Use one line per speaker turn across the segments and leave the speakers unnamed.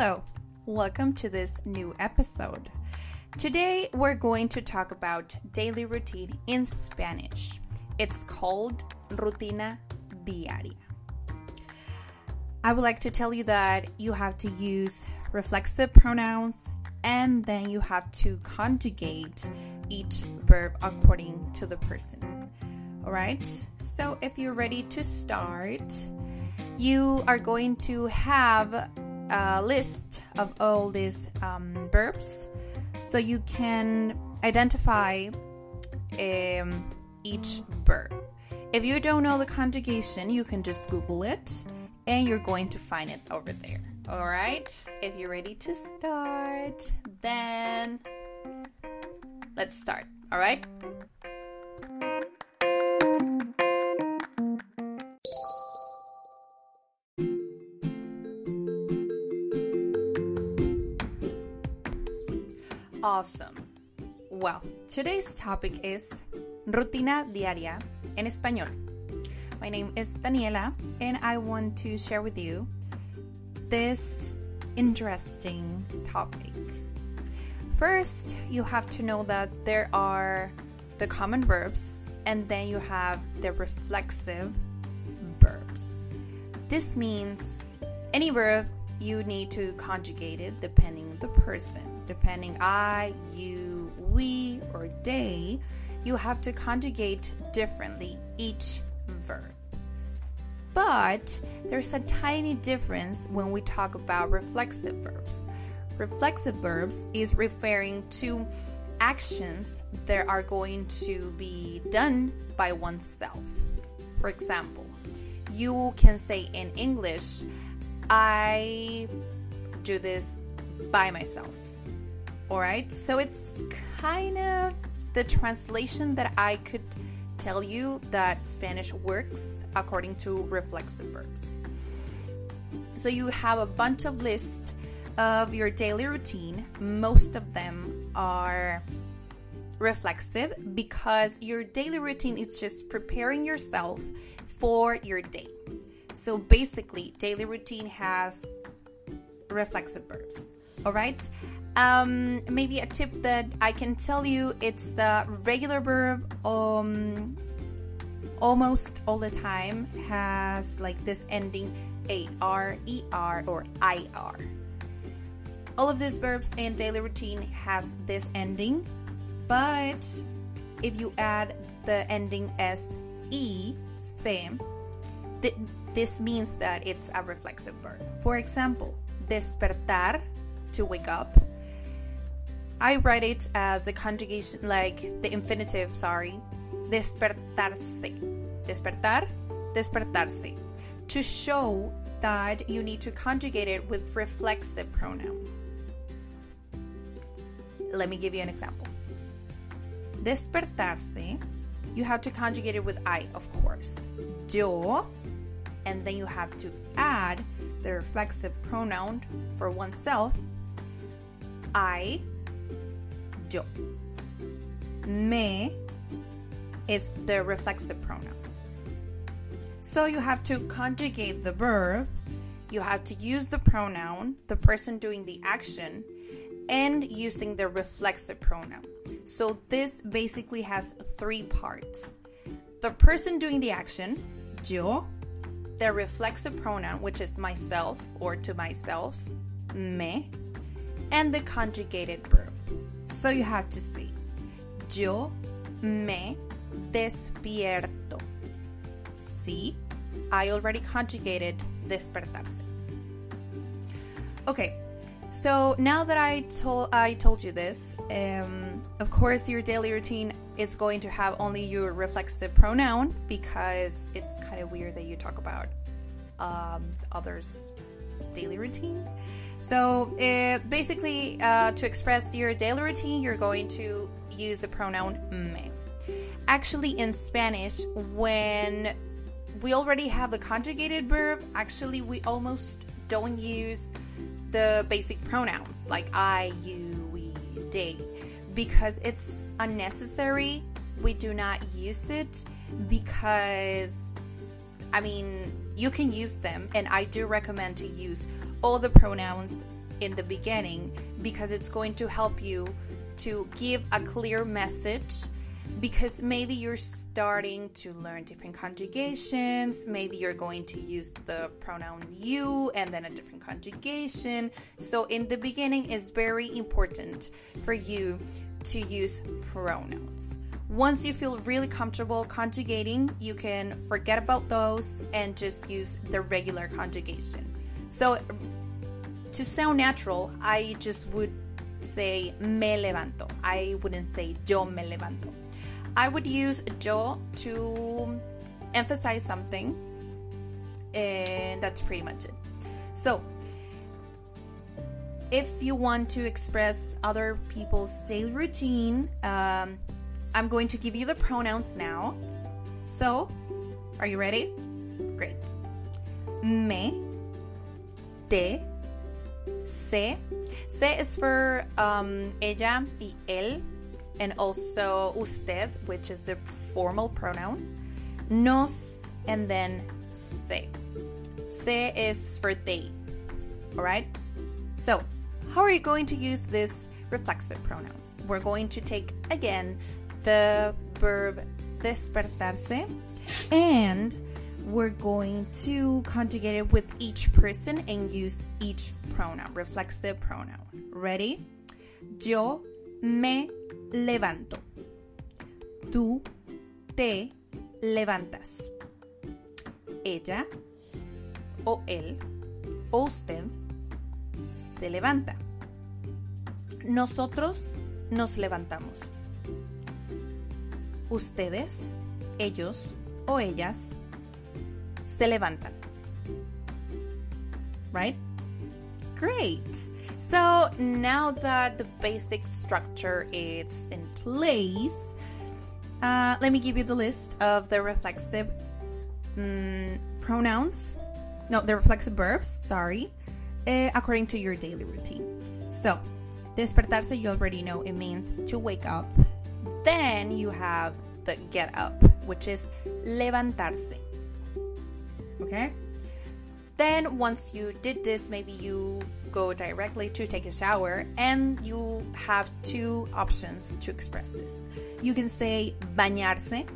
hello. Welcome to this new episode. Today we're going to talk about daily routine in Spanish. It's called rutina diaria. I would like to tell you that you have to use reflexive pronouns and then you have to conjugate each verb according to the person. All right? So if you're ready to start, you are going to have a list of all these um, verbs so you can identify um, each verb. If you don't know the conjugation, you can just Google it and you're going to find it over there. All right? If you're ready to start, then let's start. All right? Awesome. Well, today's topic is rutina diaria en español. My name is Daniela, and I want to share with you this interesting topic. First, you have to know that there are the common verbs, and then you have the reflexive verbs. This means any verb you need to conjugate it depending on the person. Depending I, you, we, or they, you have to conjugate differently each verb. But there's a tiny difference when we talk about reflexive verbs. Reflexive verbs is referring to actions that are going to be done by oneself. For example, you can say in English, I do this by myself. All right, so it's kind of the translation that I could tell you that Spanish works according to reflexive verbs. So you have a bunch of lists of your daily routine. Most of them are reflexive because your daily routine is just preparing yourself for your day. So basically, daily routine has reflexive verbs. All right. Um, maybe a tip that I can tell you it's the regular verb um almost all the time has like this ending AR, ER, or IR. All of these verbs in daily routine has this ending, but if you add the ending SE, same, th- this means that it's a reflexive verb. For example, despertar, to wake up. I write it as the conjugation, like the infinitive, sorry. Despertarse. Despertar, despertarse. To show that you need to conjugate it with reflexive pronoun. Let me give you an example. Despertarse, you have to conjugate it with I, of course. Yo, and then you have to add the reflexive pronoun for oneself. I, yo. Me is the reflexive pronoun. So you have to conjugate the verb, you have to use the pronoun, the person doing the action, and using the reflexive pronoun. So this basically has three parts the person doing the action, yo, the reflexive pronoun, which is myself or to myself, me, and the conjugated verb. So you have to see, yo me despierto. See, I already conjugated despertarse. Okay, So now that I told I told you this, um, of course your daily routine is going to have only your reflexive pronoun because it's kind of weird that you talk about um, others' daily routine. So uh, basically, uh, to express your daily routine, you're going to use the pronoun me. Actually, in Spanish, when we already have the conjugated verb, actually, we almost don't use the basic pronouns like I, you, we, they, because it's unnecessary. We do not use it because, I mean, you can use them, and I do recommend to use all the pronouns in the beginning because it's going to help you to give a clear message because maybe you're starting to learn different conjugations. Maybe you're going to use the pronoun you and then a different conjugation. So, in the beginning, it's very important for you to use pronouns. Once you feel really comfortable conjugating, you can forget about those and just use the regular conjugation. So, to sound natural, I just would say me levanto. I wouldn't say yo me levanto. I would use yo to emphasize something, and that's pretty much it. So, if you want to express other people's daily routine, um, I'm going to give you the pronouns now. So, are you ready? Great. Me, te, se. Se is for um, ella y él, and also usted, which is the formal pronoun. Nos, and then se. Se is for they. All right? So, how are you going to use this reflexive pronouns? We're going to take again the verb despertarse and we're going to conjugate it with each person and use each pronoun, reflexive pronoun. Ready? Yo me levanto. Tú te levantas. Ella o él o usted se levanta. Nosotros nos levantamos. Ustedes, ellos o ellas se levantan. Right? Great. So now that the basic structure is in place, uh, let me give you the list of the reflexive um, pronouns. No, the reflexive verbs, sorry, uh, according to your daily routine. So, despertarse, you already know it means to wake up. Then you have the get up, which is levantarse. Okay? Then, once you did this, maybe you go directly to take a shower, and you have two options to express this. You can say bañarse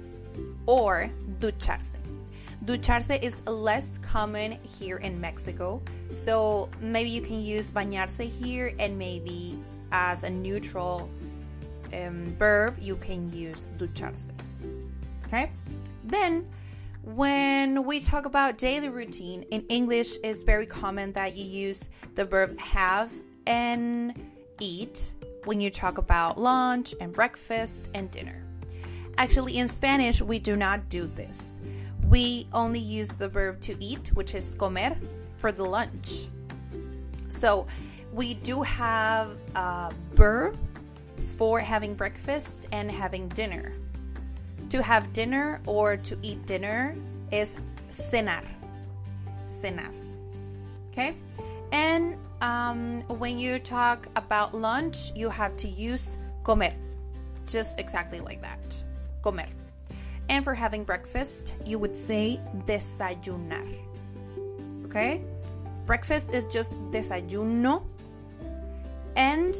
or ducharse. Ducharse is less common here in Mexico, so maybe you can use bañarse here, and maybe as a neutral um, verb, you can use ducharse. Okay? Then, when we talk about daily routine in English, it's very common that you use the verb have and eat when you talk about lunch and breakfast and dinner. Actually, in Spanish, we do not do this. We only use the verb to eat, which is comer, for the lunch. So we do have a verb for having breakfast and having dinner. To have dinner or to eat dinner is cenar. Cenar. Okay? And um, when you talk about lunch, you have to use comer. Just exactly like that. Comer. And for having breakfast, you would say desayunar. Okay? Breakfast is just desayuno. And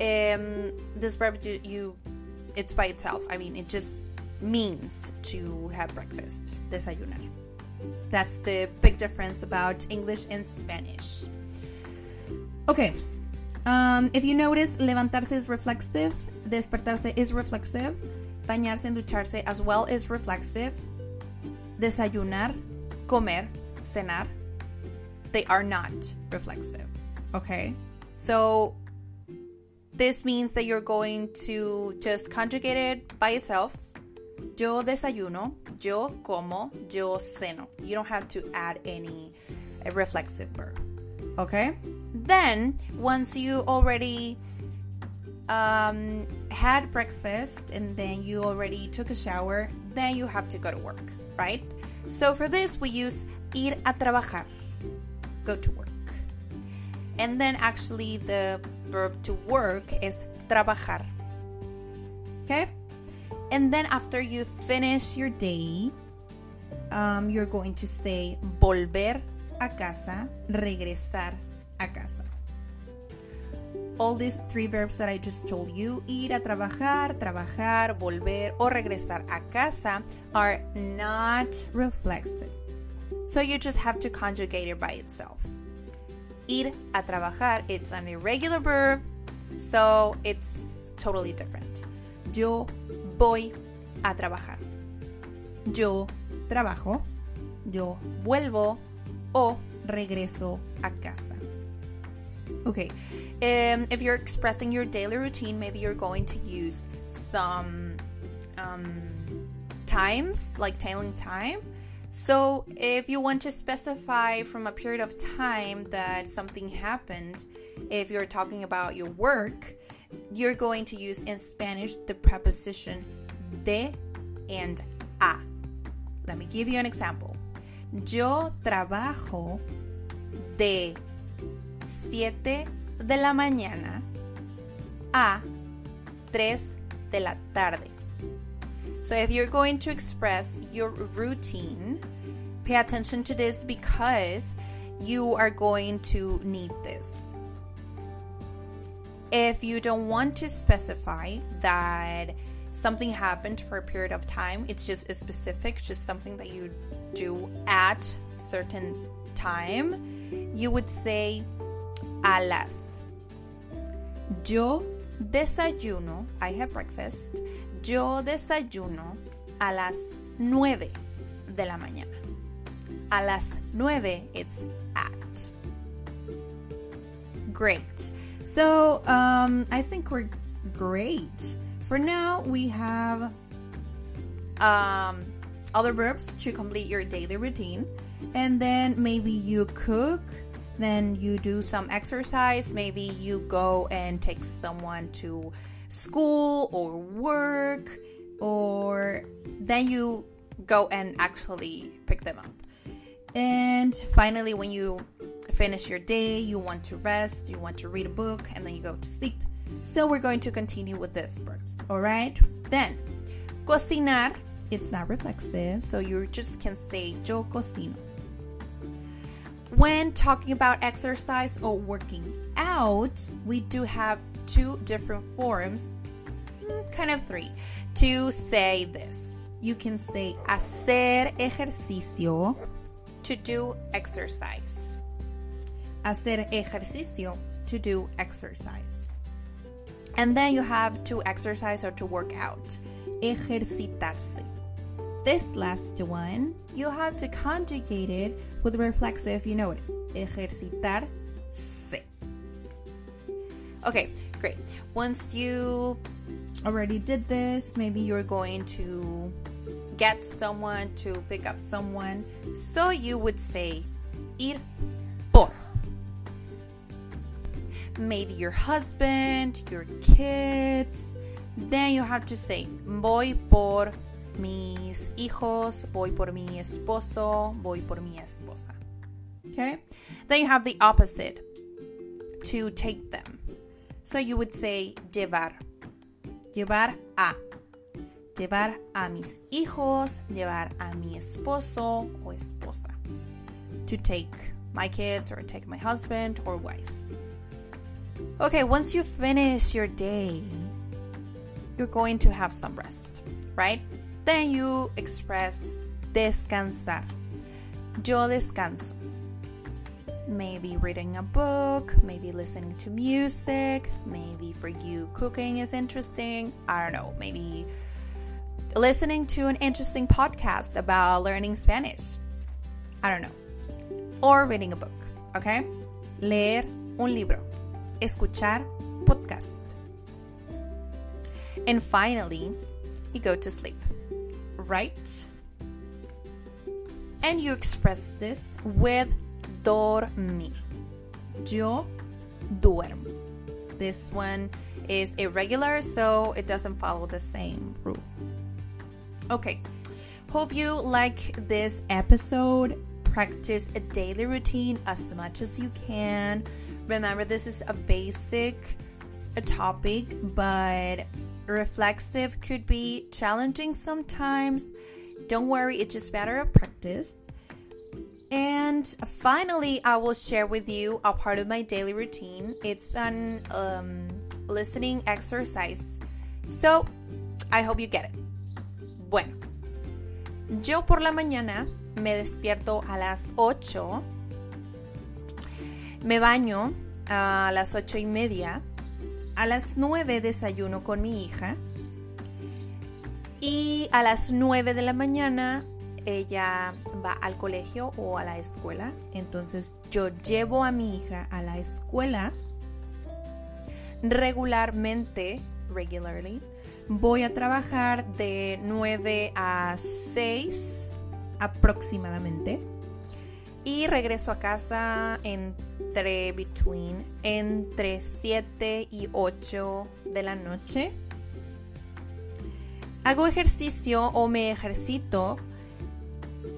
um, this verb you, you it's by itself. I mean, it just means to have breakfast, desayunar. That's the big difference about English and Spanish. Okay, um, if you notice, levantarse is reflexive, despertarse is reflexive, bañarse and ducharse as well is reflexive, desayunar, comer, cenar, they are not reflexive. Okay? So this means that you're going to just conjugate it by itself. Yo desayuno, yo como, yo ceno. You don't have to add any reflexive verb. Okay? Then, once you already um, had breakfast and then you already took a shower, then you have to go to work, right? So for this, we use ir a trabajar, go to work. And then actually, the verb to work is trabajar. Okay? And then after you finish your day, um, you're going to say volver a casa, regresar a casa. All these three verbs that I just told you, ir a trabajar, trabajar, volver, or regresar a casa, are not reflexive. So you just have to conjugate it by itself. Ir a trabajar, it's an irregular verb, so it's totally different. Yo voy a trabajar. Yo trabajo. Yo vuelvo o regreso a casa. Okay, um, if you're expressing your daily routine, maybe you're going to use some um, times, like telling time. So, if you want to specify from a period of time that something happened, if you're talking about your work, you're going to use in Spanish the preposition de and a. Let me give you an example. Yo trabajo de 7 de la mañana a 3 de la tarde. So if you're going to express your routine, pay attention to this because you are going to need this. If you don't want to specify that something happened for a period of time, it's just a specific, just something that you do at certain time, you would say a las. Yo desayuno, I have breakfast. Yo desayuno a las nueve de la mañana. A las nueve, it's at. Great. So, um, I think we're great. For now, we have um, other verbs to complete your daily routine. And then maybe you cook, then you do some exercise, maybe you go and take someone to school or work, or then you go and actually pick them up. And finally, when you finish your day, you want to rest, you want to read a book, and then you go to sleep. So we're going to continue with this verbs. All right. Then, cocinar. It's not reflexive, so you just can say yo cocino. When talking about exercise or working out, we do have two different forms, mm, kind of three, to say this. You can say hacer ejercicio, to do exercise. Hacer ejercicio, to do exercise. And then you have to exercise or to work out. Ejercitarse. This last one, you have to conjugate it with reflexive, you notice. Ejercitarse. Okay, great. Once you already did this, maybe you're going to get someone to pick up someone. So you would say ir por. Maybe your husband, your kids. Then you have to say voy por mis hijos, voy por mi esposo, voy por mi esposa. Okay? Then you have the opposite to take them. So you would say llevar. Llevar a. Llevar a mis hijos, llevar a mi esposo o esposa. To take my kids or take my husband or wife. Okay, once you finish your day, you're going to have some rest, right? Then you express descansar. Yo descanso. Maybe reading a book, maybe listening to music, maybe for you cooking is interesting. I don't know, maybe listening to an interesting podcast about learning Spanish. I don't know. Or reading a book. okay? Leer un libro, escuchar podcast. And finally, you go to sleep, right? And you express this with dormir. Yo duermo. This one is irregular, so it doesn't follow the same rule. Okay, hope you like this episode. Practice a daily routine as much as you can. Remember, this is a basic a topic, but reflexive could be challenging sometimes. Don't worry, it's just matter of practice. And finally, I will share with you a part of my daily routine. It's an um, listening exercise. So, I hope you get it. Bueno, yo por la mañana me despierto a las 8, me baño a las 8 y media, a las 9 desayuno con mi hija y a las 9 de la mañana ella va al colegio o a la escuela. Entonces yo llevo a mi hija a la escuela regularmente, regularly. Voy a trabajar de 9 a 6 aproximadamente. Y regreso a casa entre between entre 7 y 8 de la noche. Hago ejercicio o me ejercito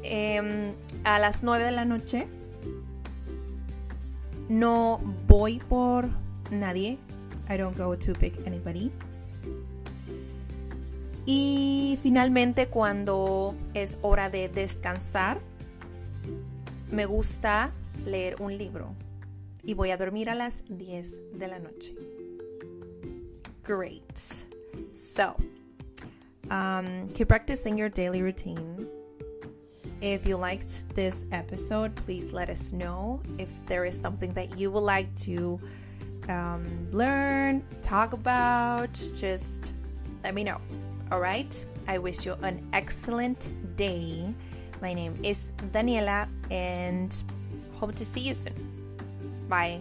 eh, a las 9 de la noche. No voy por nadie. I don't go to pick anybody. Y finalmente cuando es hora de descansar, me gusta leer un libro. Y voy a dormir a las 10 de la noche. Great. So, um, keep practicing your daily routine. If you liked this episode, please let us know. If there is something that you would like to um, learn, talk about, just let me know. All right? I wish you an excellent day. My name is Daniela and hope to see you soon. Bye.